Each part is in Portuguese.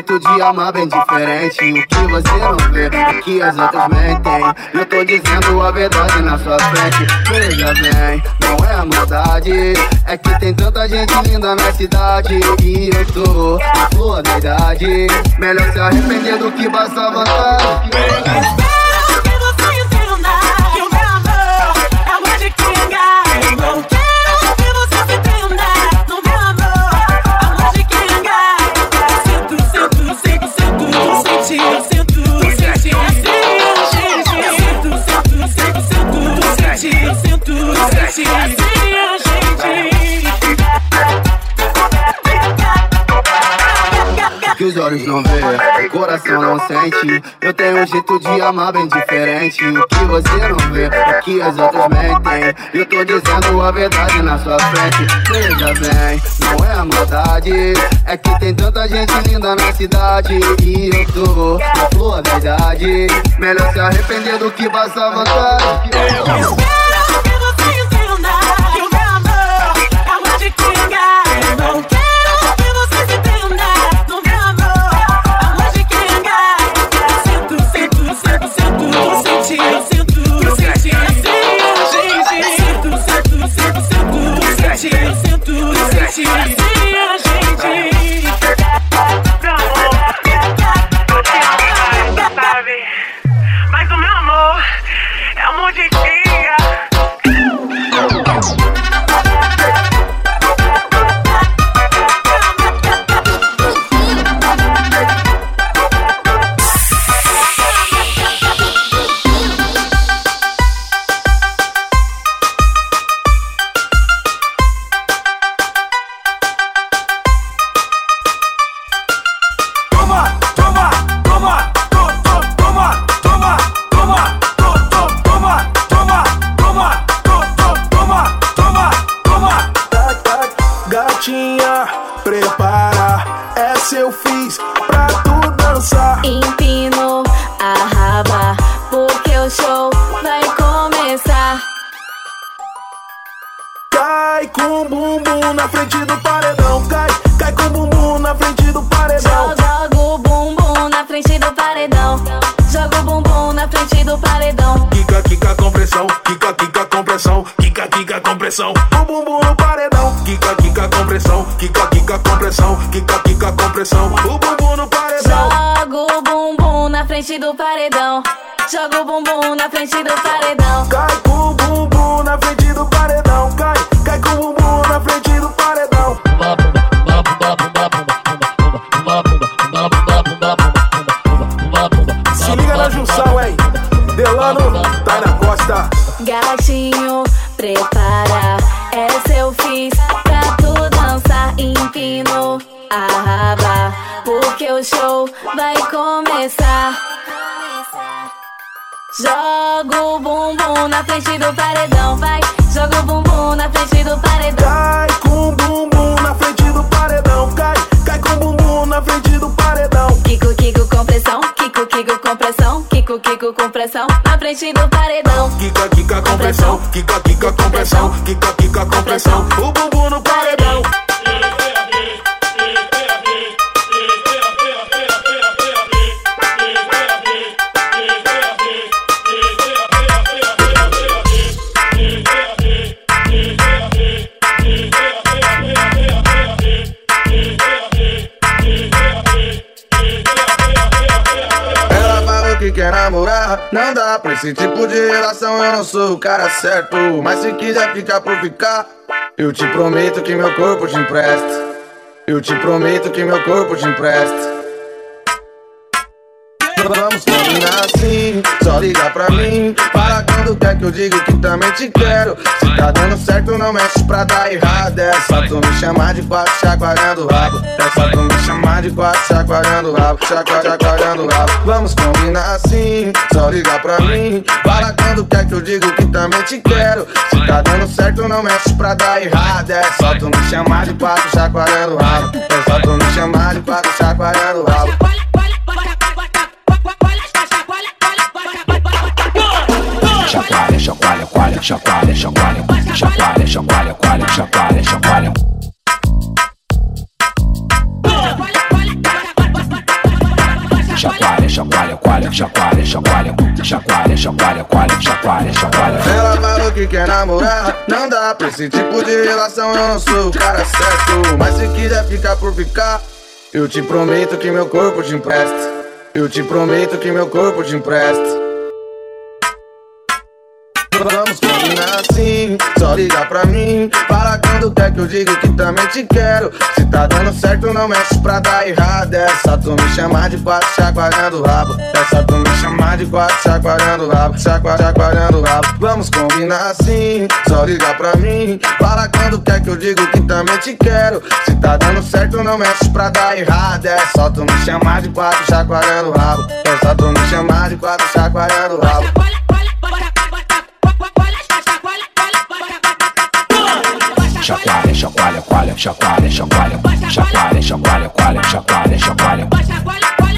jeito de amar bem diferente. O que você não vê, o que as outras mentem. Eu tô dizendo a verdade na sua frente. Veja bem, não é a maldade. É que tem tanta gente linda na cidade. E eu tô na flor da idade. Melhor se arrepender do que passar vontade. Não sente. Eu tenho um jeito de amar bem diferente. O que você não vê, o que as outras mentem. Eu tô dizendo a verdade na sua frente. Veja bem, não é a maldade. É que tem tanta gente linda na cidade. E eu tô na flor da idade. Melhor se arrepender do que passar vontade. começar. Joga o bumbum na frente do paredão, vai. Joga o bumbum na frente do paredão. Cai com o bumbum na frente do paredão, cai. Cai com o bumbum na frente do paredão. Kiko, Kiko com pressão, Kiko, Kiko com pressão, Kiko, Kiko com pressão na frente do paredão. Kika, Kika com pressão, Kika, Kika com pressão, Kika, Kika com pressão. O bumbum no paredão. Esse tipo de relação eu não sou o cara certo. Mas se quiser ficar por ficar, eu te prometo que meu corpo te empresta. Eu te prometo que meu corpo te empresta. Ligar pra mim. Para quando quer que eu diga que também te quero. Se tá dando certo, não mexe pra dar errado. É só tu me chamar de quatro, chacoalhando o rabo. É só tu me chamar de quatro, chacoalhando o rabo. chacoalhando o rabo. Vamos combinar assim, só ligar pra mim. Para quando quer que eu diga que também te quero. Se tá dando certo, não mexe pra dar errado. É só tu me chamar de quatro, chacoalhando o rabo. É só tu me chamar de quatro, chacoalhando o rabo. chacoalha, chacoalha, chacoalha, chacoalha, chacoalha, chacoalha, chacoalha. Chacoalha, chacoalha, coalha, chacoalha, chacoalha, chacoalha, chacoalha, coalha, chacoalha, chacoalha. Ela falou que quer namorar, não dá pra esse tipo de relação, eu não sou o cara certo. Mas se quiser ficar por ficar, eu te prometo que meu corpo te empresta. Eu te prometo que meu corpo te empresta. Vamos combinar assim, só liga pra mim. Fala quando quer que eu diga que também te quero. Se tá dando certo, não mexe pra dar errado. É só tu me chamar de quatro, chacoalhando o rabo. Só tu me chamar de quatro, chacoalhando o rabo. Chacua, chacoalhando o rabo. Vamos combinar assim, só liga pra mim. Fala quando quer que eu diga que também te quero. Se tá dando certo, não mexe pra dar errado. É só tu me chamar de quatro, chacoalhando o rabo. É só tu me chamar de quatro, chacoalhando o rabo. Chacoalha, chacoalha, coalha, chacoalha, chacoalha, chacoalha, chacoalha, coalha, chacoalha, chacoalha. Chacoalha,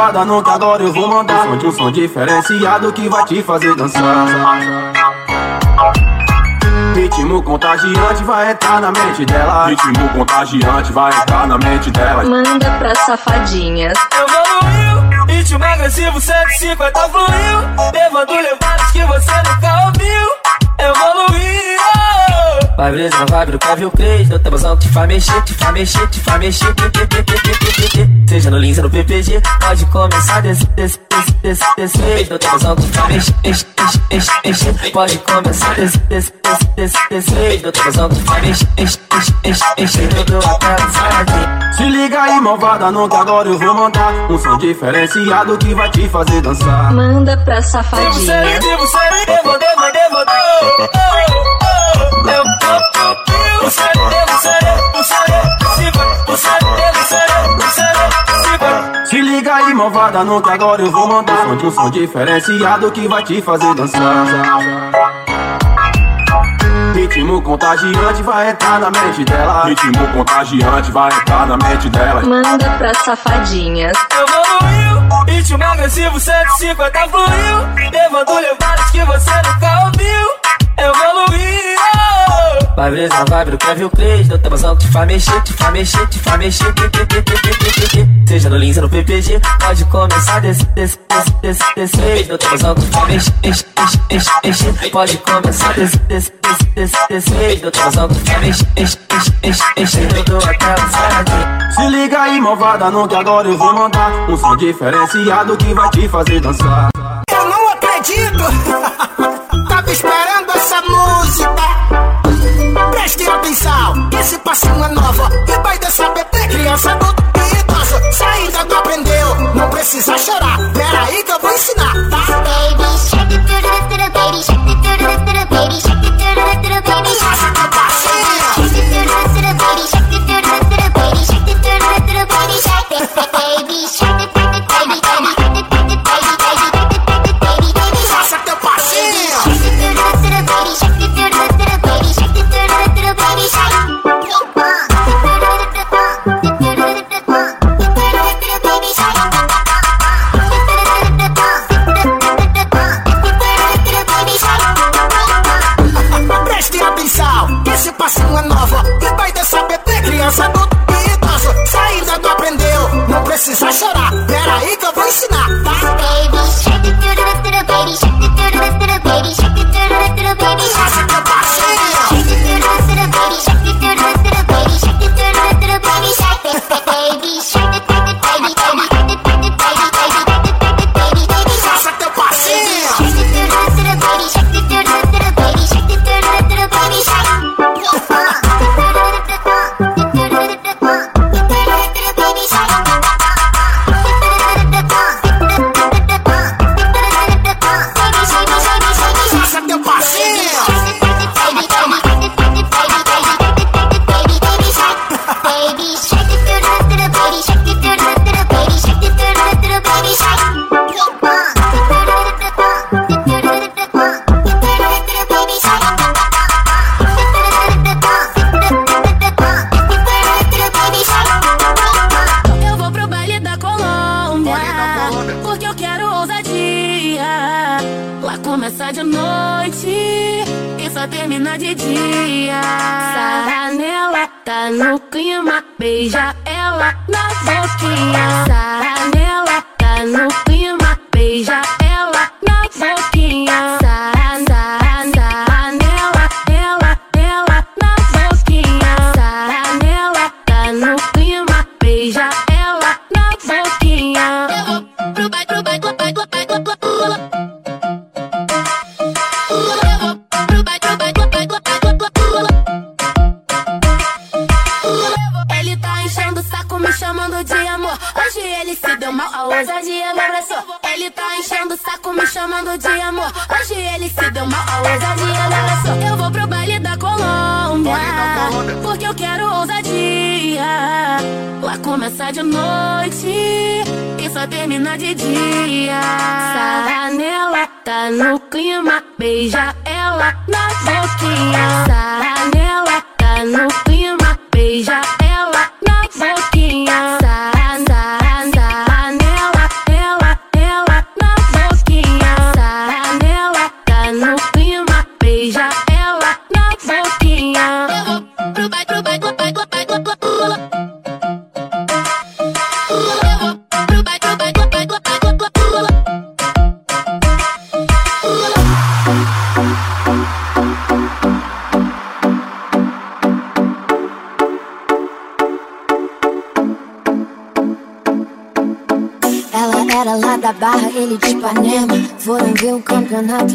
malvada, não que agora eu vou mandar um som de um som diferenciado que vai te fazer dançar. Ritmo contagiante vai entrar na mente dela. Ritmo contagiante vai entrar na mente dela. Manda pra safadinhas. Evoluiu, ritmo agressivo 150 fluiu Levando levadas que você nunca ouviu Evoluiu Vai brisa na vibe do Kevin Cres No temazão que te faz mexer, te faz mexer, te faz mexer Seja no Lins ou no PPG Pode começar desse, desse, desse, desse, desse jeito No que te faz mexer, mexer, mexer, mexer Pode começar desse, desse, desse, desse, desse jeito No que te faz mexer, mexer, mexer, mexer Tudo até sair Se liga aí, malvada, não que agora eu vou mandar um som diferenciado que vai te fazer dançar. Manda pra Você, safadinhas. você, devo, devo, devo, Eu, você, Se liga aí, malvada, não que agora eu vou mandar um som de um som diferenciado que vai te fazer dançar. Ritmo contagiante vai entrar na mente dela. Ritmo contagiante vai entrar na mente dela. Manda pra safadinhas. Evoluiu, ritmo agressivo 150 fluiu Levando levadas que você nunca ouviu Vai brisa na vibe do Kevin No temazão que te faz mexer, te faz mexer, te faz mexer Seja no Lins ou no PPG Pode começar desse, desse, desse, desse, desse No temazão que te faz mexer, Pode começar desse, desse, desse, desse, desse No temazão que te faz mexer, mexer, mexer, mexer Tudo até sair Se liga aí, malvada, não que agora eu vou mandar um som diferenciado que vai te fazer dançar. Eu não acredito! Tava esperando essa música! Prestem atenção, que esse passinho é novo E vai dessa bebê, criança, adulto e idoso Se ainda não aprendeu, não precisa chorar. Pera aí que eu vou ensinar, tá?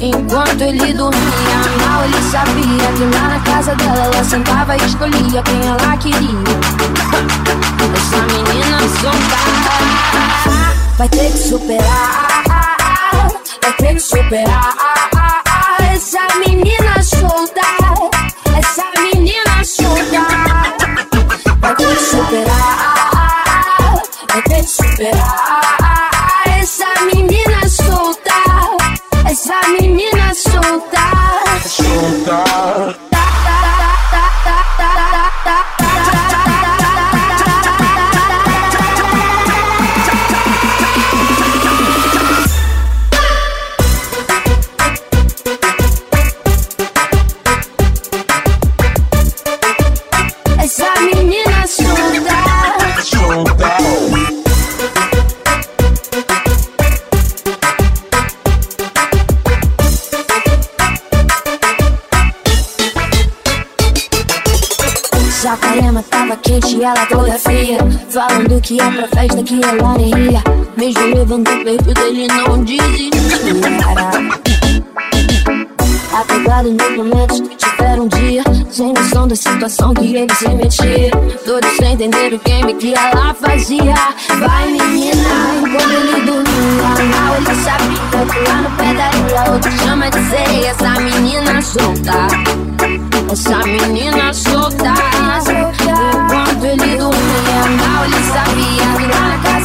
Enquanto ele dormia Mal ele sabia que lá na casa dela Ela sentava e escolhia quem ela queria. Essa menina solta Vai ter que superar Vai ter que superar. Essa menina solta Saquarema tava quente e ela toda fria. Falando que ia pra festa que ela nem ia Mesmo levando o peito dele não desistia Apegado nos momentos que tiveram um dia. Sem noção da situação que ele se metia. Todos sem entender o game que ela fazia. Vai menina, enquanto ele dormia. Mal ele sabia que lá no pé da areia Outro chama de sereia. Essa menina solta. Essa menina solta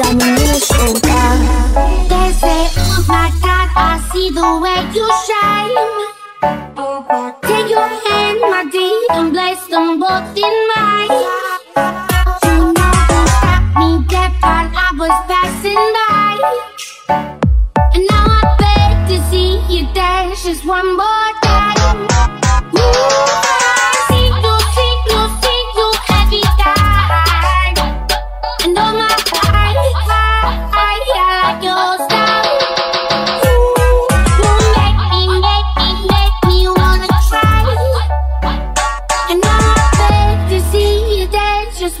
Essa menina solta Deseos like that, I see the way you shine. Take your hand, my dear, and place them both in mine. You never stopped me dead while I was passing by.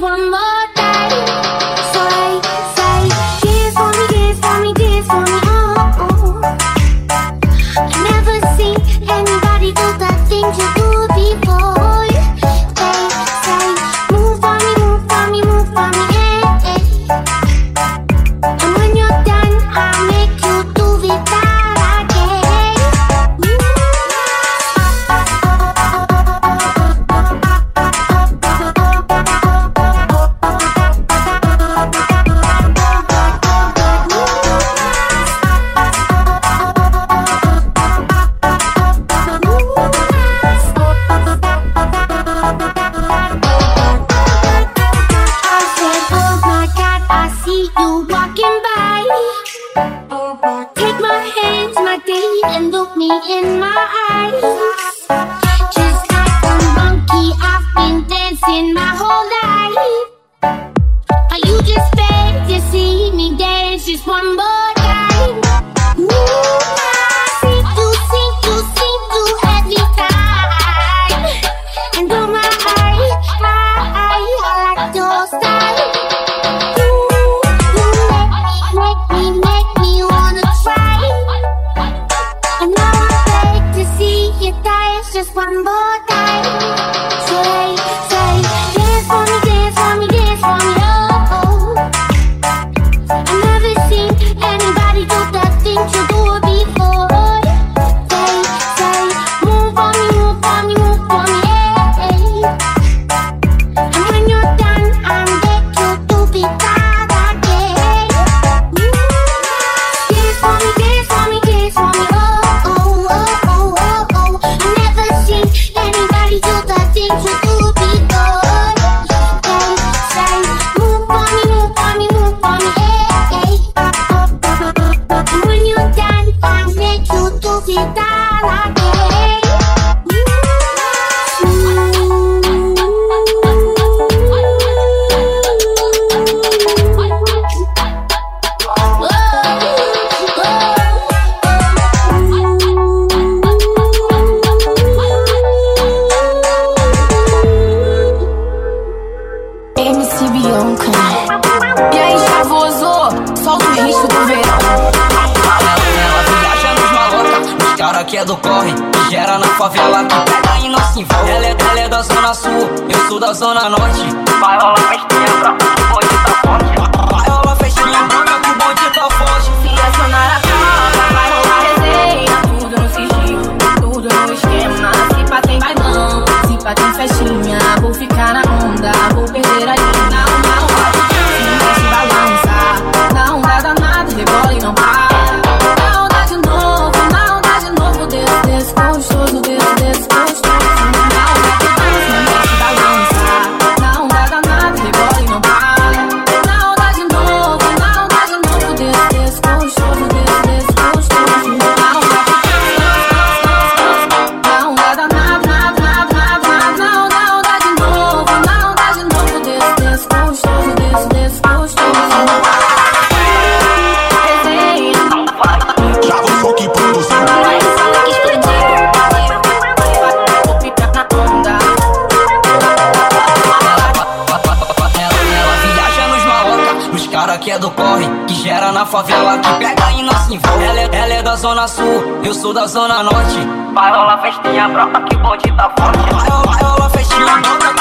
one more. one ball. zona sul, eu sou da zona norte. Vai rolar festinha, brota que o bonde tá forte. Vai rolar festinha, brota